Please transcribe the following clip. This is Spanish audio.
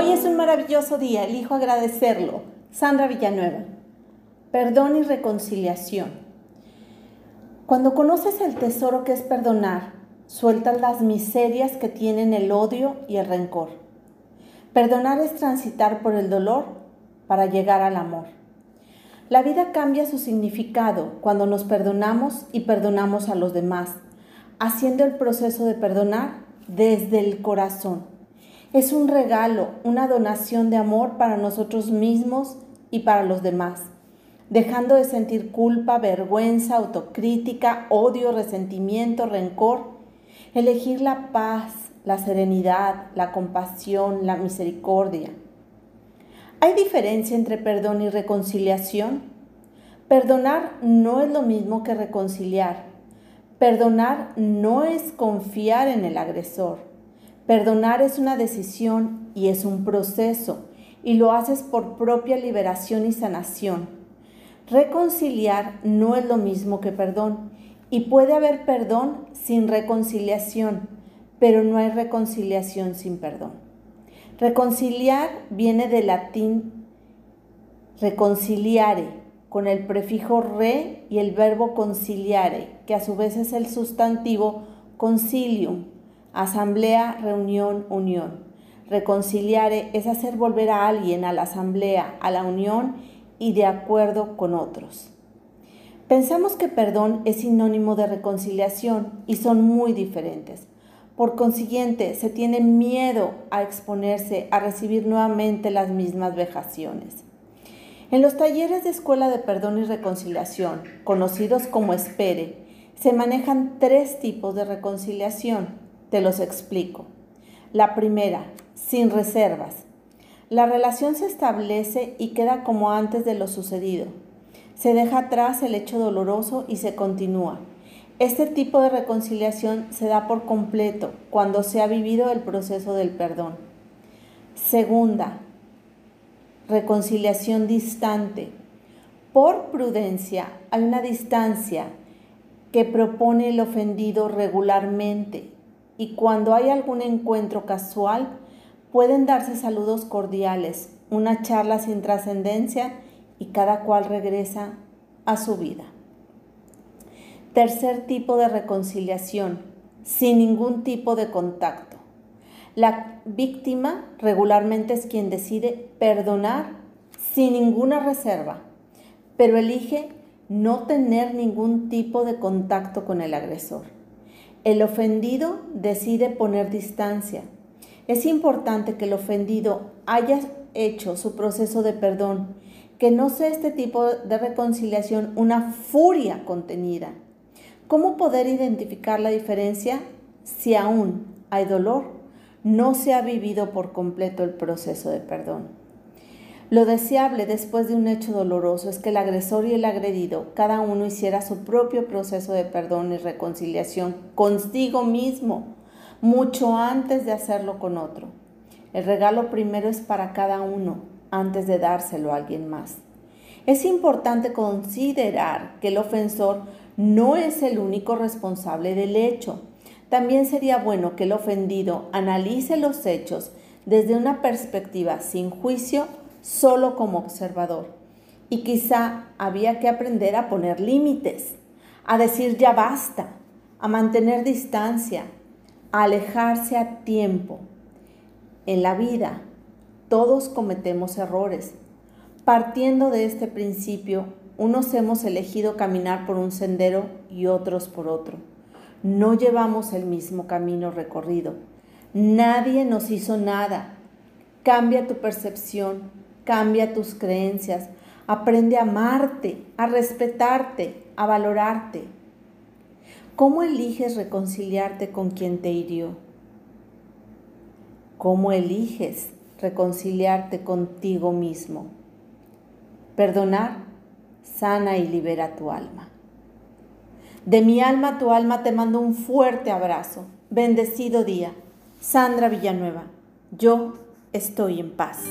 Hoy es un maravilloso día, elijo agradecerlo. Sandra Villanueva. Perdón y reconciliación. Cuando conoces el tesoro que es perdonar, sueltas las miserias que tienen el odio y el rencor. Perdonar es transitar por el dolor para llegar al amor. La vida cambia su significado cuando nos perdonamos y perdonamos a los demás, haciendo el proceso de perdonar desde el corazón. Es un regalo, una donación de amor para nosotros mismos y para los demás, dejando de sentir culpa, vergüenza, autocrítica, odio, resentimiento, rencor, elegir la paz, la serenidad, la compasión, la misericordia. ¿Hay diferencia entre perdón y reconciliación? Perdonar no es lo mismo que reconciliar. Perdonar no es confiar en el agresor. Perdonar es una decisión y es un proceso, y lo haces por propia liberación y sanación. Reconciliar no es lo mismo que perdón, y puede haber perdón sin reconciliación, pero no hay reconciliación sin perdón. Reconciliar viene del latín reconciliare, con el prefijo re y el verbo conciliare, que a su vez es el sustantivo concilium, Asamblea, reunión, unión. Reconciliare es hacer volver a alguien a la asamblea, a la unión y de acuerdo con otros. Pensamos que perdón es sinónimo de reconciliación y son muy diferentes. Por consiguiente, se tiene miedo a exponerse a recibir nuevamente las mismas vejaciones. En los talleres de Escuela de Perdón y Reconciliación, conocidos como ESPERE, se manejan tres tipos de reconciliación te los explico. La primera, sin reservas. La relación se establece y queda como antes de lo sucedido. Se deja atrás el hecho doloroso y se continúa. Este tipo de reconciliación se da por completo cuando se ha vivido el proceso del perdón. Segunda, reconciliación distante. Por prudencia hay una distancia que propone el ofendido regularmente y cuando hay algún encuentro casual pueden darse saludos cordiales, una charla sin trascendencia y cada cual regresa a su vida. Tercer tipo de reconciliación, sin ningún tipo de contacto. La víctima regularmente es quien decide perdonar sin ninguna reserva, pero elige no tener ningún tipo de contacto con el agresor. El ofendido decide poner distancia. Es importante que el ofendido haya hecho su proceso de perdón, que no sea este tipo de reconciliación una furia contenida. ¿Cómo poder identificar la diferencia si aún hay dolor? No se ha vivido por completo el proceso de perdón. Lo deseable después de un hecho doloroso es que el agresor y el agredido, cada uno hiciera su propio proceso de perdón y reconciliación consigo mismo, mucho antes de hacerlo con otro. El regalo primero es para cada uno, antes de dárselo a alguien más. Es importante considerar que el ofensor no es el único responsable del hecho. También sería bueno que el ofendido analice los hechos desde una perspectiva sin juicio solo como observador. Y quizá había que aprender a poner límites, a decir ya basta, a mantener distancia, a alejarse a tiempo. En la vida todos cometemos errores. Partiendo de este principio, unos hemos elegido caminar por un sendero y otros por otro. No llevamos el mismo camino recorrido. Nadie nos hizo nada. Cambia tu percepción, Cambia tus creencias. Aprende a amarte, a respetarte, a valorarte. ¿Cómo eliges reconciliarte con quien te hirió? ¿Cómo eliges reconciliarte contigo mismo? Perdonar sana y libera tu alma. De mi alma a tu alma te mando un fuerte abrazo. Bendecido día. Sandra Villanueva. Yo estoy en paz.